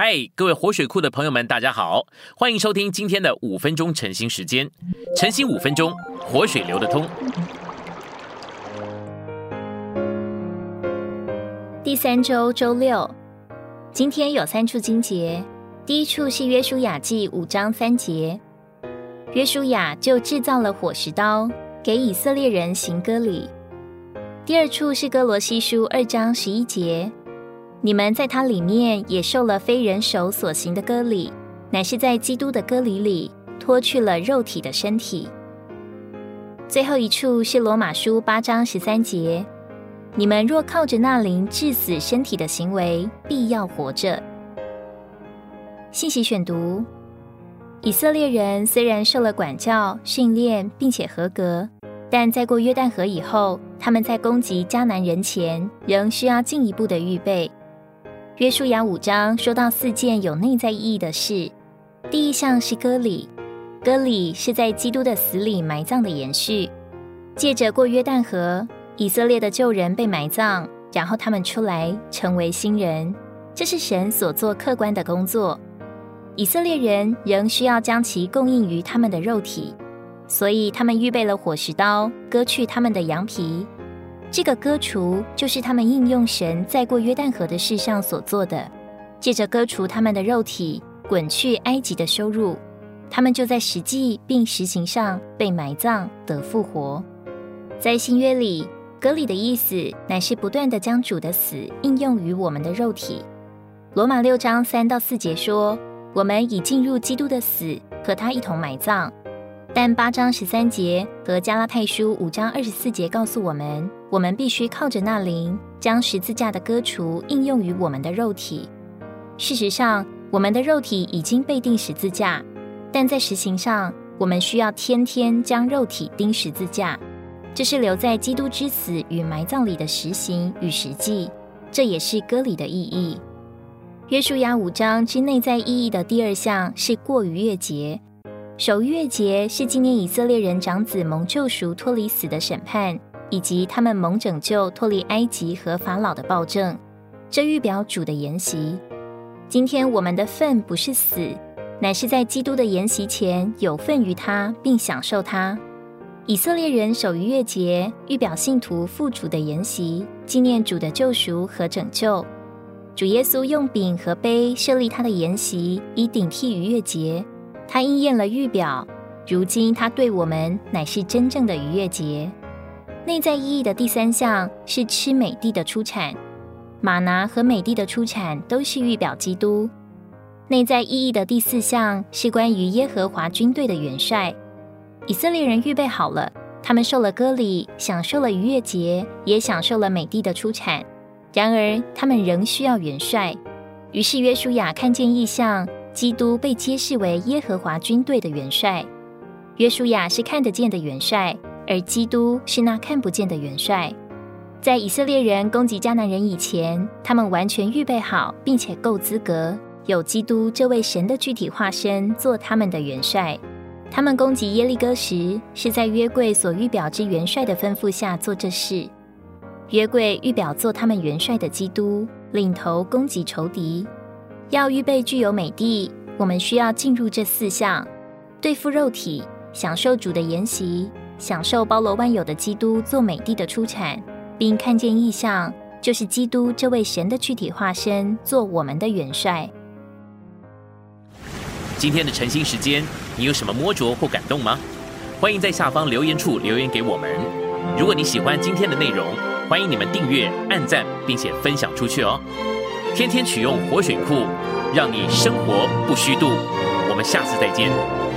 嗨，各位活水库的朋友们，大家好，欢迎收听今天的五分钟晨兴时间。晨兴五分钟，活水流得通。第三周周六，今天有三处经节。第一处是约书亚记五章三节，约书亚就制造了火石刀，给以色列人行割礼。第二处是哥罗西书二章十一节。你们在它里面也受了非人手所行的割礼，乃是在基督的割礼里脱去了肉体的身体。最后一处是罗马书八章十三节：你们若靠着那灵致死身体的行为，必要活着。信息选读：以色列人虽然受了管教训练，并且合格，但在过约旦河以后，他们在攻击迦南人前，仍需要进一步的预备。约书亚五章说到四件有内在意义的事，第一项是割礼，割礼是在基督的死里埋葬的延续。借着过约旦河，以色列的旧人被埋葬，然后他们出来成为新人，这是神所做客观的工作。以色列人仍需要将其供应于他们的肉体，所以他们预备了火石刀，割去他们的羊皮。这个割除就是他们应用神在过约旦河的事上所做的，借着割除他们的肉体，滚去埃及的羞辱，他们就在实际并实行上被埋葬得复活。在新约里，割礼的意思乃是不断的将主的死应用于我们的肉体。罗马六章三到四节说，我们已进入基督的死，和他一同埋葬。但八章十三节和加拉太书五章二十四节告诉我们，我们必须靠着那灵，将十字架的割除应用于我们的肉体。事实上，我们的肉体已经被钉十字架，但在实行上，我们需要天天将肉体钉十字架。这是留在基督之死与埋葬里的实行与实际，这也是割礼的意义。约书亚五章之内在意义的第二项是过逾越节。守越节是纪念以色列人长子蒙救赎、脱离死的审判，以及他们蒙拯救、脱离埃及和法老的暴政。这预表主的筵席。今天我们的份不是死，乃是在基督的筵席前有份于他，并享受他。以色列人守逾越节，预表信徒赴主的筵席，纪念主的救赎和拯救。主耶稣用饼和杯设立他的筵席，以顶替逾越节。他应验了预表，如今他对我们乃是真正的逾越节。内在意义的第三项是吃美地的出产，马拿和美地的出产都是预表基督。内在意义的第四项是关于耶和华军队的元帅。以色列人预备好了，他们受了割礼，享受了逾越节，也享受了美地的出产。然而，他们仍需要元帅。于是约书亚看见异象。基督被揭示为耶和华军队的元帅，约书亚是看得见的元帅，而基督是那看不见的元帅。在以色列人攻击迦南人以前，他们完全预备好，并且够资格，有基督这位神的具体化身做他们的元帅。他们攻击耶利哥时，是在约柜所预表之元帅的吩咐下做这事。约柜预表做他们元帅的基督，领头攻击仇敌。要预备具有美地，我们需要进入这四项：对付肉体，享受主的筵席，享受包罗万有的基督做美地的出产，并看见意象，就是基督这位神的具体化身做我们的元帅。今天的晨兴时间，你有什么摸着或感动吗？欢迎在下方留言处留言给我们。如果你喜欢今天的内容，欢迎你们订阅、按赞，并且分享出去哦。天天取用活水库，让你生活不虚度。我们下次再见。